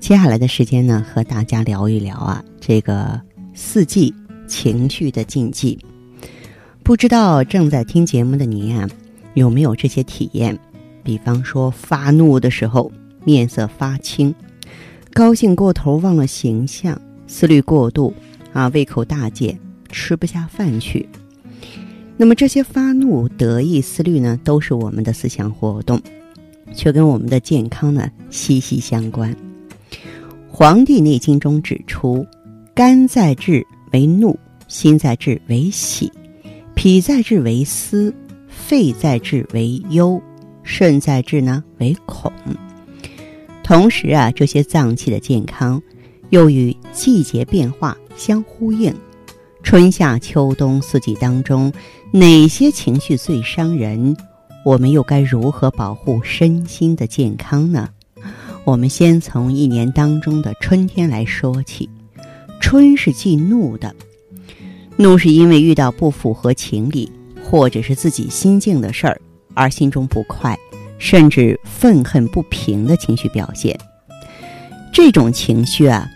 接下来的时间呢，和大家聊一聊啊，这个四季情绪的禁忌。不知道正在听节目的您啊，有没有这些体验？比方说发怒的时候面色发青，高兴过头忘了形象，思虑过度啊，胃口大减，吃不下饭去。那么这些发怒、得意、思虑呢，都是我们的思想活动，却跟我们的健康呢息息相关。《黄帝内经》中指出，肝在志为怒，心在志为喜，脾在志为思，肺在志为忧，肾在志呢为恐。同时啊，这些脏器的健康又与季节变化相呼应。春夏秋冬四季当中，哪些情绪最伤人？我们又该如何保护身心的健康呢？我们先从一年当中的春天来说起。春是忌怒的，怒是因为遇到不符合情理或者是自己心境的事儿而心中不快，甚至愤恨不平的情绪表现。这种情绪啊，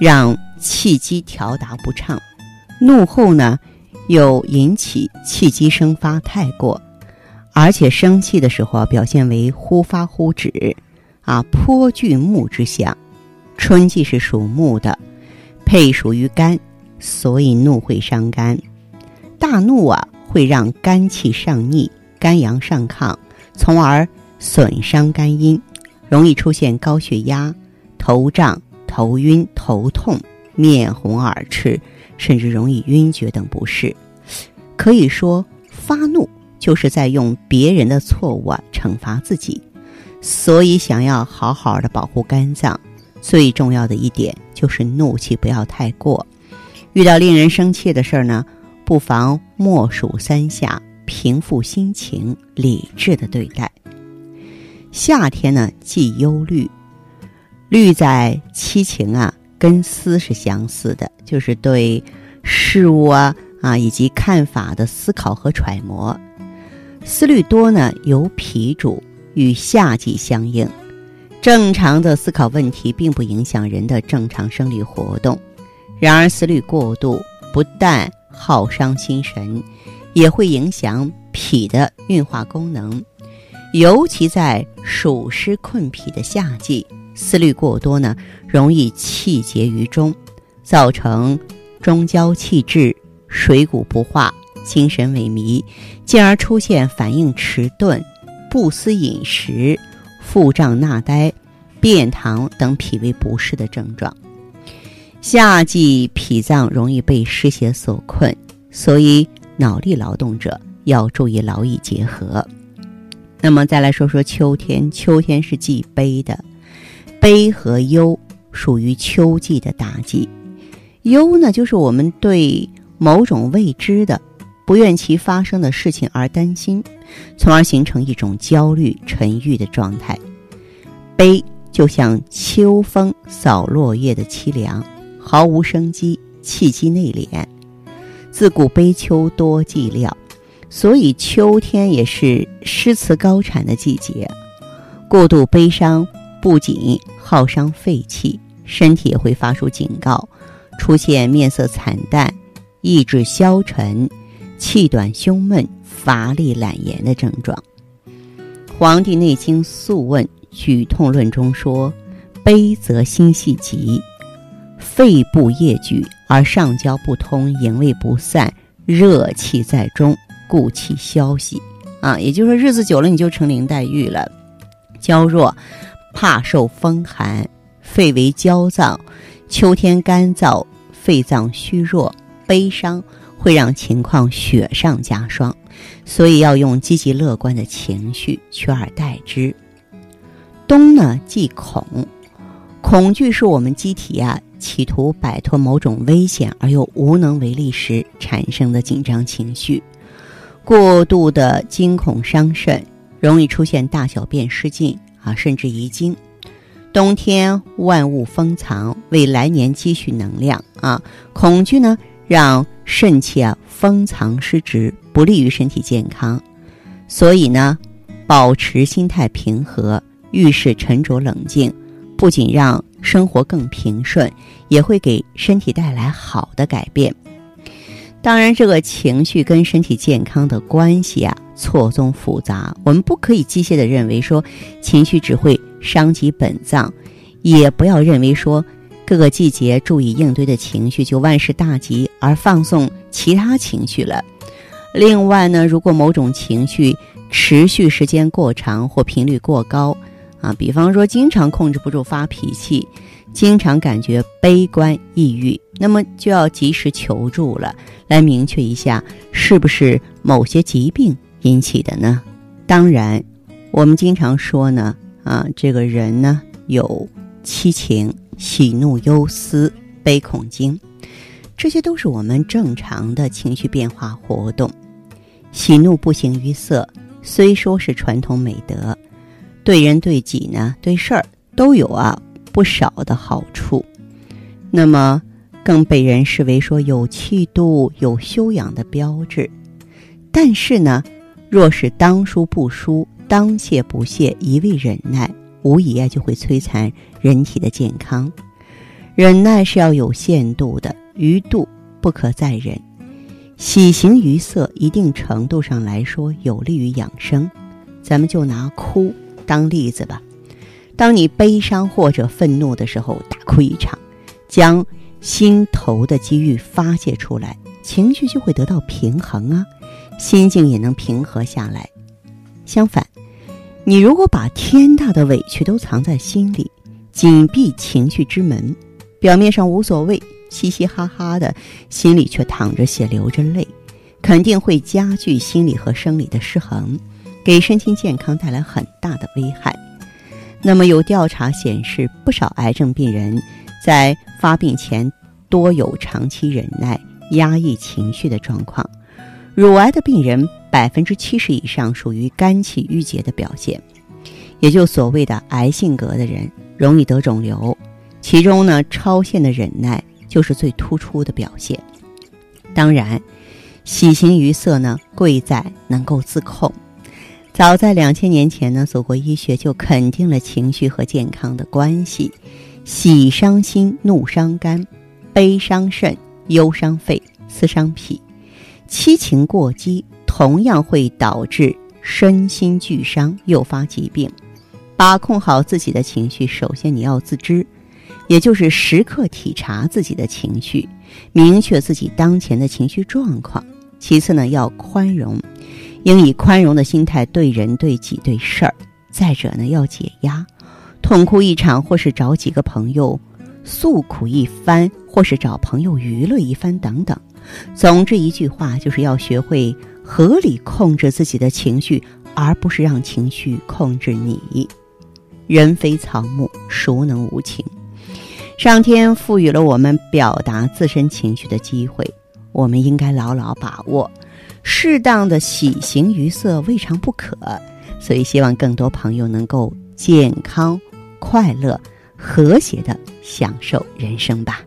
让气机调达不畅，怒后呢，又引起气机生发太过，而且生气的时候啊，表现为忽发忽止。啊，颇具木之象。春季是属木的，配属于肝，所以怒会伤肝。大怒啊，会让肝气上逆，肝阳上亢，从而损伤肝阴，容易出现高血压、头胀、头晕、头痛、面红耳赤，甚至容易晕厥等不适。可以说，发怒就是在用别人的错误惩罚自己。所以，想要好好的保护肝脏，最重要的一点就是怒气不要太过。遇到令人生气的事儿呢，不妨默数三下，平复心情，理智的对待。夏天呢，忌忧虑，虑在七情啊，跟思是相似的，就是对事物啊啊以及看法的思考和揣摩。思虑多呢，由脾主。与夏季相应，正常的思考问题并不影响人的正常生理活动。然而思虑过度，不但耗伤心神，也会影响脾的运化功能。尤其在暑湿困脾的夏季，思虑过多呢，容易气结于中，造成中焦气滞、水谷不化、精神萎靡，进而出现反应迟钝。不思饮食、腹胀纳呆、便溏等脾胃不适的症状。夏季脾脏容易被湿邪所困，所以脑力劳动者要注意劳逸结合。那么再来说说秋天，秋天是忌悲的，悲和忧属于秋季的大忌。忧呢，就是我们对某种未知的。不愿其发生的事情而担心，从而形成一种焦虑沉郁的状态。悲就像秋风扫落叶的凄凉，毫无生机，气机内敛。自古悲秋多寂寥，所以秋天也是诗词高产的季节。过度悲伤不仅耗伤肺气，身体也会发出警告，出现面色惨淡、意志消沉。气短、胸闷、乏力、懒言的症状，《黄帝内经·素问·举痛论》中说：“悲则心系急，肺部液聚而上焦不通，营卫不散，热气在中，故气消息。”啊，也就是说，日子久了你就成林黛玉了，娇弱，怕受风寒，肺为焦脏，秋天干燥，肺脏虚弱，悲伤。会让情况雪上加霜，所以要用积极乐观的情绪取而代之。冬呢，忌恐，恐惧是我们机体呀企图摆脱某种危险而又无能为力时产生的紧张情绪。过度的惊恐伤肾，容易出现大小便失禁啊，甚至遗精。冬天万物封藏，为来年积蓄能量啊。恐惧呢，让肾气啊封藏失职，不利于身体健康。所以呢，保持心态平和，遇事沉着冷静，不仅让生活更平顺，也会给身体带来好的改变。当然，这个情绪跟身体健康的关系啊错综复杂。我们不可以机械的认为说情绪只会伤及本脏，也不要认为说各个季节注意应对的情绪就万事大吉，而放纵其他情绪了。另外呢，如果某种情绪持续时间过长或频率过高，啊，比方说经常控制不住发脾气，经常感觉悲观抑郁。那么就要及时求助了，来明确一下是不是某些疾病引起的呢？当然，我们经常说呢，啊，这个人呢有七情：喜怒忧思悲恐惊，这些都是我们正常的情绪变化活动。喜怒不形于色，虽说是传统美德，对人对己呢，对事儿都有啊不少的好处。那么。更被人视为说有气度、有修养的标志，但是呢，若是当输不输、当谢不谢、一味忍耐，无疑啊就会摧残人体的健康。忍耐是要有限度的，余度不可再忍。喜形于色，一定程度上来说有利于养生。咱们就拿哭当例子吧。当你悲伤或者愤怒的时候，大哭一场，将。心头的机遇发泄出来，情绪就会得到平衡啊，心境也能平和下来。相反，你如果把天大的委屈都藏在心里，紧闭情绪之门，表面上无所谓，嘻嘻哈哈的，心里却淌着血流着泪，肯定会加剧心理和生理的失衡，给身心健康带来很大的危害。那么有调查显示，不少癌症病人。在发病前，多有长期忍耐、压抑情绪的状况。乳癌的病人百分之七十以上属于肝气郁结的表现，也就所谓的癌性格的人容易得肿瘤。其中呢，超限的忍耐就是最突出的表现。当然，喜形于色呢，贵在能够自控。早在两千年前呢，祖国医学就肯定了情绪和健康的关系。喜伤心，怒伤肝，悲伤肾，忧伤肺，思伤脾。七情过激，同样会导致身心俱伤，诱发疾病。把控好自己的情绪，首先你要自知，也就是时刻体察自己的情绪，明确自己当前的情绪状况。其次呢，要宽容，应以宽容的心态对人、对己、对事儿。再者呢，要解压。痛哭一场，或是找几个朋友诉苦一番，或是找朋友娱乐一番，等等。总之一句话，就是要学会合理控制自己的情绪，而不是让情绪控制你。人非草木，孰能无情？上天赋予了我们表达自身情绪的机会，我们应该牢牢把握。适当的喜形于色，未尝不可。所以，希望更多朋友能够健康。快乐、和谐的享受人生吧。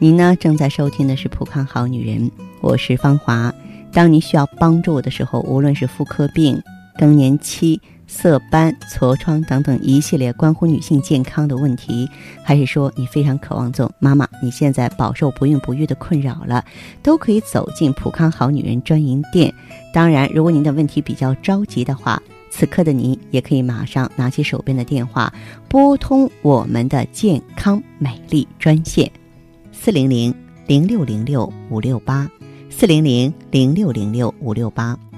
您呢？正在收听的是《普康好女人》，我是芳华。当你需要帮助的时候，无论是妇科病、更年期、色斑、痤疮等等一系列关乎女性健康的问题，还是说你非常渴望做妈妈，你现在饱受不孕不育的困扰了，都可以走进普康好女人专营店。当然，如果您的问题比较着急的话，此刻的你也可以马上拿起手边的电话，拨通我们的健康美丽专线，四零零零六零六五六八，四零零零六零六五六八。